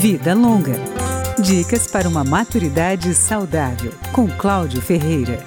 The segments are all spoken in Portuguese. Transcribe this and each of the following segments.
Vida Longa. Dicas para uma maturidade saudável, com Cláudio Ferreira.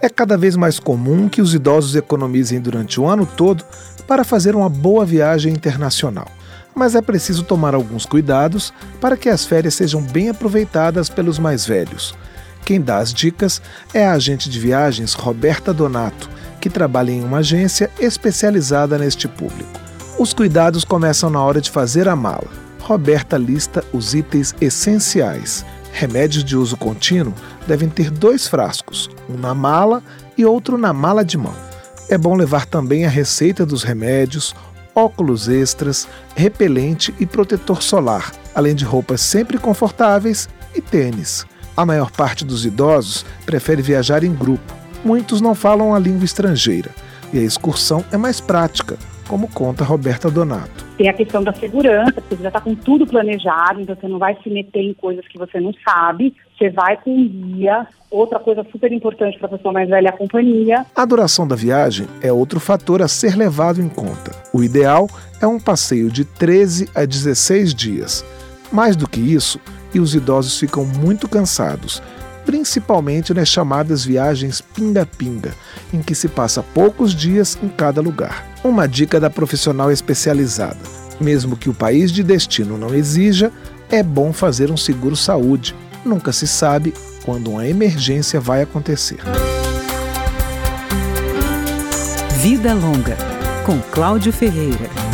É cada vez mais comum que os idosos economizem durante o ano todo para fazer uma boa viagem internacional. Mas é preciso tomar alguns cuidados para que as férias sejam bem aproveitadas pelos mais velhos. Quem dá as dicas é a agente de viagens Roberta Donato, que trabalha em uma agência especializada neste público. Os cuidados começam na hora de fazer a mala. Roberta lista os itens essenciais. Remédios de uso contínuo devem ter dois frascos, um na mala e outro na mala de mão. É bom levar também a receita dos remédios, óculos extras, repelente e protetor solar, além de roupas sempre confortáveis e tênis. A maior parte dos idosos prefere viajar em grupo. Muitos não falam a língua estrangeira e a excursão é mais prática, como conta Roberta Donato. Tem a questão da segurança, porque você já está com tudo planejado, então você não vai se meter em coisas que você não sabe, você vai com um guia. Outra coisa super importante para a pessoa mais velha é a companhia. A duração da viagem é outro fator a ser levado em conta. O ideal é um passeio de 13 a 16 dias. Mais do que isso, e os idosos ficam muito cansados principalmente nas chamadas viagens pinga-pinga, em que se passa poucos dias em cada lugar. Uma dica da profissional especializada: mesmo que o país de destino não exija, é bom fazer um seguro saúde. Nunca se sabe quando uma emergência vai acontecer. Vida Longa, com Cláudio Ferreira.